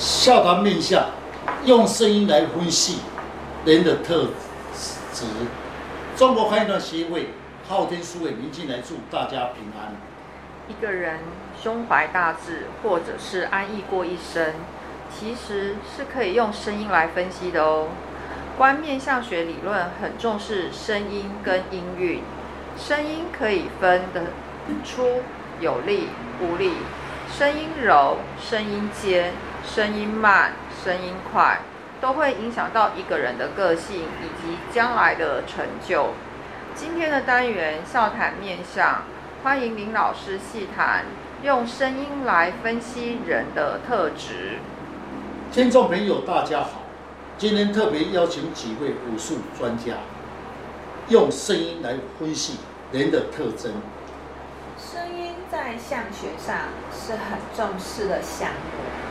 笑谈面相，用声音来分析人的特质。中国判断协会昊天书伟明进来祝大家平安。一个人胸怀大志，或者是安逸过一生，其实是可以用声音来分析的哦。观面相学理论很重视声音跟音韵，声音可以分得出有力、无力，声音柔、声音尖。声音慢、声音快，都会影响到一个人的个性以及将来的成就。今天的单元笑谈面相，欢迎林老师细谈，用声音来分析人的特质。听众朋友，大家好，今天特别邀请几位武术专家，用声音来分析人的特征。声音在相学上是很重视的项目。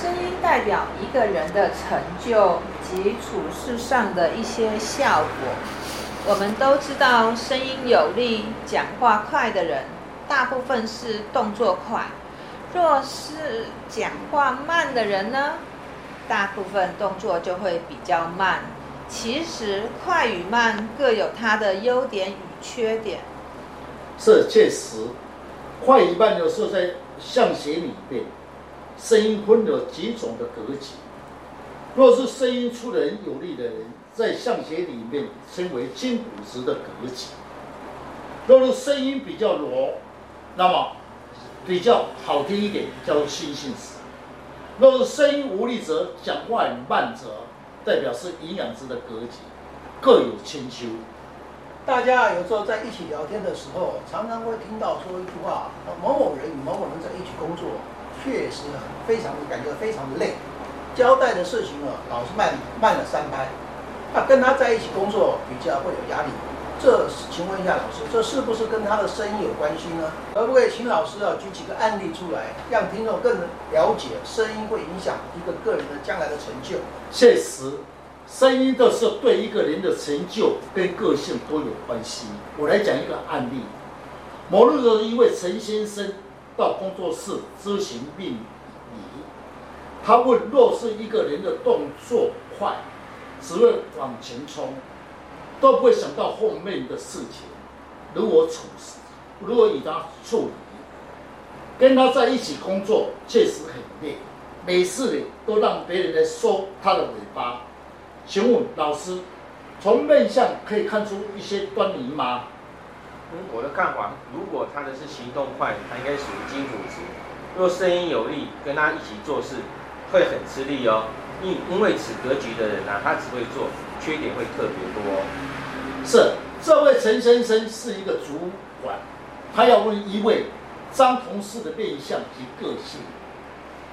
声音代表一个人的成就及处事上的一些效果。我们都知道，声音有力、讲话快的人，大部分是动作快；若是讲话慢的人呢，大部分动作就会比较慢。其实，快与慢各有它的优点与缺点。是确实，快与慢有时候在相学里面。声音分了几种的格局，若是声音出的人有力的人，在相学里面称为金骨质的格局；若是声音比较弱，那么比较好听一点，叫做心性质；若是声音无力则讲话很慢则，代表是营养质的格局，各有千秋。大家有时候在一起聊天的时候，常常会听到说一句话：某某人与某某人在一起工作。确实很非常的感觉非常的累，交代的事情呢老是慢慢了三拍，他跟他在一起工作比较会有压力。这请问一下老师，这是不是跟他的声音有关系呢？可不可以请老师啊举几个案例出来，让听众更了解声音会影响一个个人的将来的成就？确实，声音的是对一个人的成就跟个性都有关系。我来讲一个案例，某日的一位陈先生。到工作室咨询病理，他问：若是一个人的动作快，只会往前冲，都不会想到后面的事情，如何处事，如何与他处理？跟他在一起工作确实很累，每次都让别人来收他的尾巴。请问老师，从面相可以看出一些端倪吗？我的看法，如果他的是行动快，他应该属于金骨质；若声音有力，跟他一起做事会很吃力哦。因因为此格局的人呢、啊，他只会做，缺点会特别多。是，这位陈先生是一个主管，他要问一位张同事的面相及个性。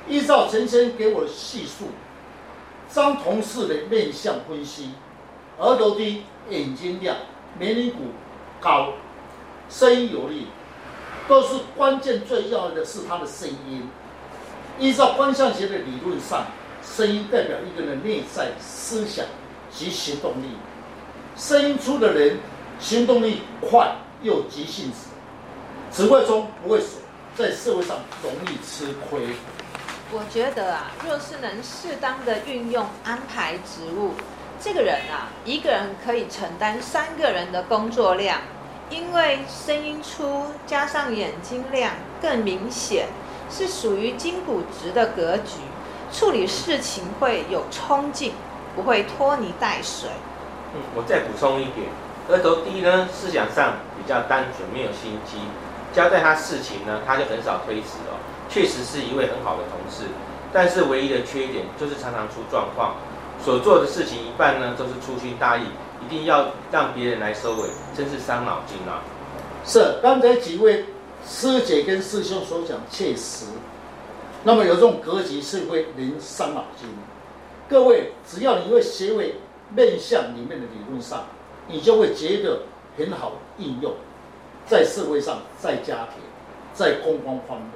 依照陈先生给我的叙述，张同事的面相分析：额头低，眼睛亮，眉棱骨高。声音有力，都是关键。最要的是他的声音。依照观相学的理论上，声音代表一个人内在思想及行动力。声音出的人，行动力快又急性子，只会冲不会守，在社会上容易吃亏。我觉得啊，若是能适当的运用安排职务，这个人啊，一个人可以承担三个人的工作量。因为声音粗加上眼睛亮更明显，是属于筋骨直的格局，处理事情会有冲劲，不会拖泥带水。嗯，我再补充一点，额头低呢，思想上比较单纯，没有心机，交代他事情呢，他就很少推辞哦。确实是一位很好的同事，但是唯一的缺点就是常常出状况，所做的事情一半呢都是粗心大意。一定要让别人来收尾，真是伤脑筋啊！是刚才几位师姐跟师兄所讲，确实。那么有这种格局是会能伤脑筋。各位，只要你会学会面向里面的理论上，你就会觉得很好应用，在社会上，在家庭，在公关方面。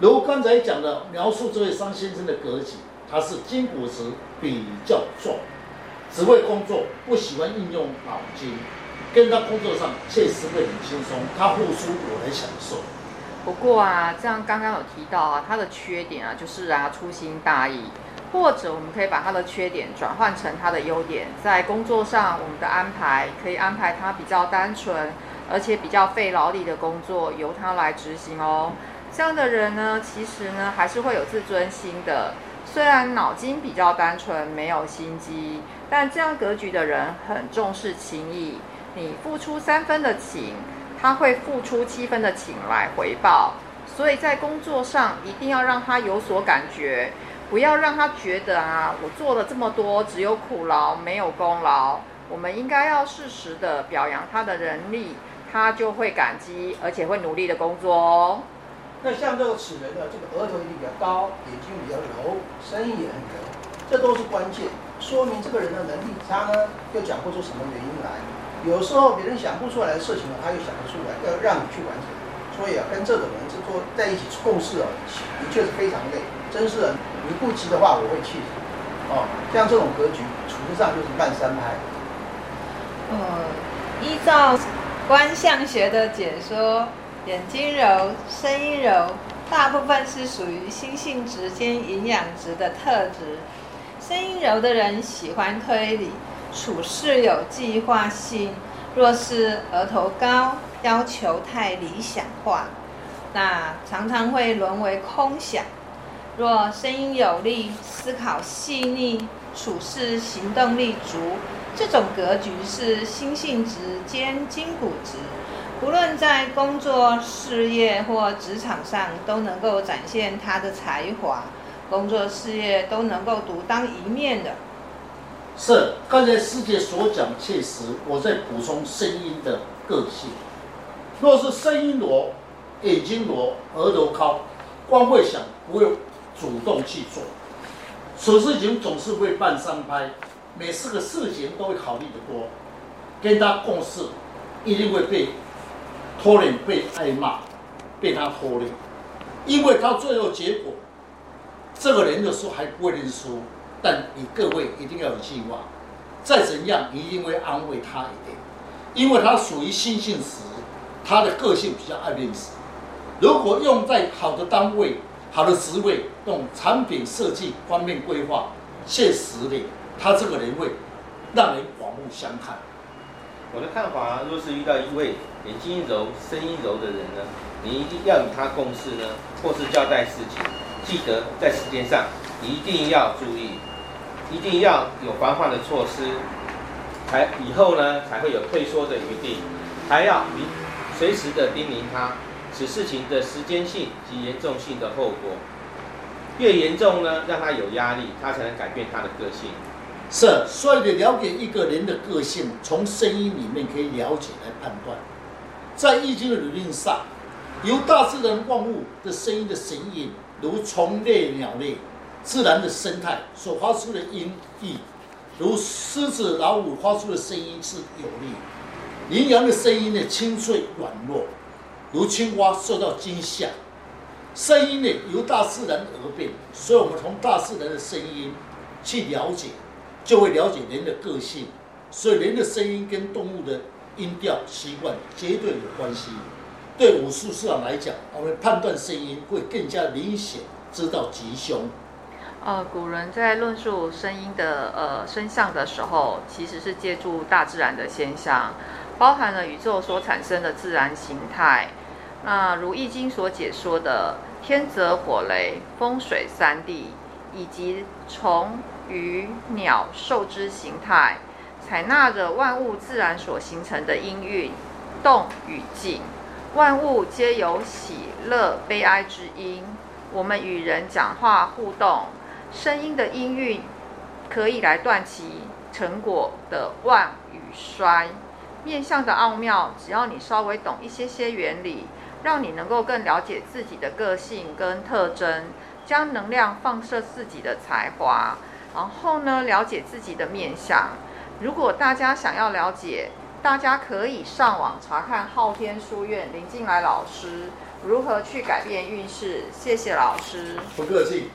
如刚才讲的描述这位张先生的格局，他是金骨质比较重。只会工作，不喜欢运用脑筋，跟他工作上确实会很轻松。他付出，我来享受。不过啊，这样刚刚有提到啊，他的缺点啊，就是啊粗心大意，或者我们可以把他的缺点转换成他的优点，在工作上我们的安排可以安排他比较单纯，而且比较费劳力的工作由他来执行哦。这样的人呢，其实呢还是会有自尊心的，虽然脑筋比较单纯，没有心机，但这样格局的人很重视情谊。你付出三分的情，他会付出七分的情来回报。所以在工作上一定要让他有所感觉，不要让他觉得啊，我做了这么多，只有苦劳没有功劳。我们应该要适时的表扬他的能力，他就会感激，而且会努力的工作哦。那像这个齿人呢，这个额头一定比较高，眼睛比较柔，声音也很柔，这都是关键，说明这个人的能力差呢，又讲不出什么原因来。有时候别人想不出来的事情呢，他又想得出来，要让你去完成。所以啊，跟这种人是做在一起共事啊，的确是非常累。真是，你不急的话，我会气死。哦，像这种格局，处事上就是慢三拍。呃、依照观相学的解说。眼睛柔，声音柔，大部分是属于心性直兼营养值的特质。声音柔的人喜欢推理，处事有计划性。若是额头高，要求太理想化，那常常会沦为空想。若声音有力，思考细腻，处事行动力足，这种格局是心性直兼筋骨直。无论在工作、事业或职场上，都能够展现他的才华，工作事业都能够独当一面的。是，刚才师姐所讲切实。我在补充声音的个性。若是声音柔、眼睛柔、额头高，光会想，不会主动去做，此事情总是会慢三拍，每次个事情都会考虑得多，跟他共事一定会被。拖累被挨骂，被他拖累，因为他最后结果，这个人的时候还不会认输，但你各位一定要有计划，再怎样你一定会安慰他一点，因为他属于心性时，他的个性比较爱面子。如果用在好的单位、好的职位，用产品设计方面规划，现实的他这个人会让人刮目相看。我的看法，若是遇到一位眼睛柔、声音柔的人呢，你一定要与他共事呢，或是交代事情，记得在时间上一定要注意，一定要有防范的措施，才以后呢才会有退缩的余地，还要随时的叮咛他此事情的时间性及严重性的后果，越严重呢，让他有压力，他才能改变他的个性。是，所以得了解一个人的个性，从声音里面可以了解来判断。在易经的理论上，由大自然万物的声音的神韵，如虫类、鸟类，自然的生态所发出的音译，如狮子、老虎发出的声音是有力；羚羊的声音呢，清脆软弱，如青蛙受到惊吓。声音呢，由大自然而变，所以我们从大自然的声音去了解。就会了解人的个性，所以人的声音跟动物的音调习惯绝对有关系。对武术市场来讲，我们判断声音会更加明显，知道吉凶。呃，古人在论述声音的呃声相的时候，其实是借助大自然的现象，包含了宇宙所产生的自然形态。那如《易经》所解说的天泽火雷、风水三地，以及从。鱼、鸟、兽之形态，采纳着万物自然所形成的音韵，动与静，万物皆有喜乐悲哀之音。我们与人讲话互动，声音的音韵可以来断其成果的旺与衰。面相的奥妙，只要你稍微懂一些些原理，让你能够更了解自己的个性跟特征，将能量放射自己的才华。然后呢，了解自己的面相。如果大家想要了解，大家可以上网查看昊天书院林静来老师如何去改变运势。谢谢老师，不客气。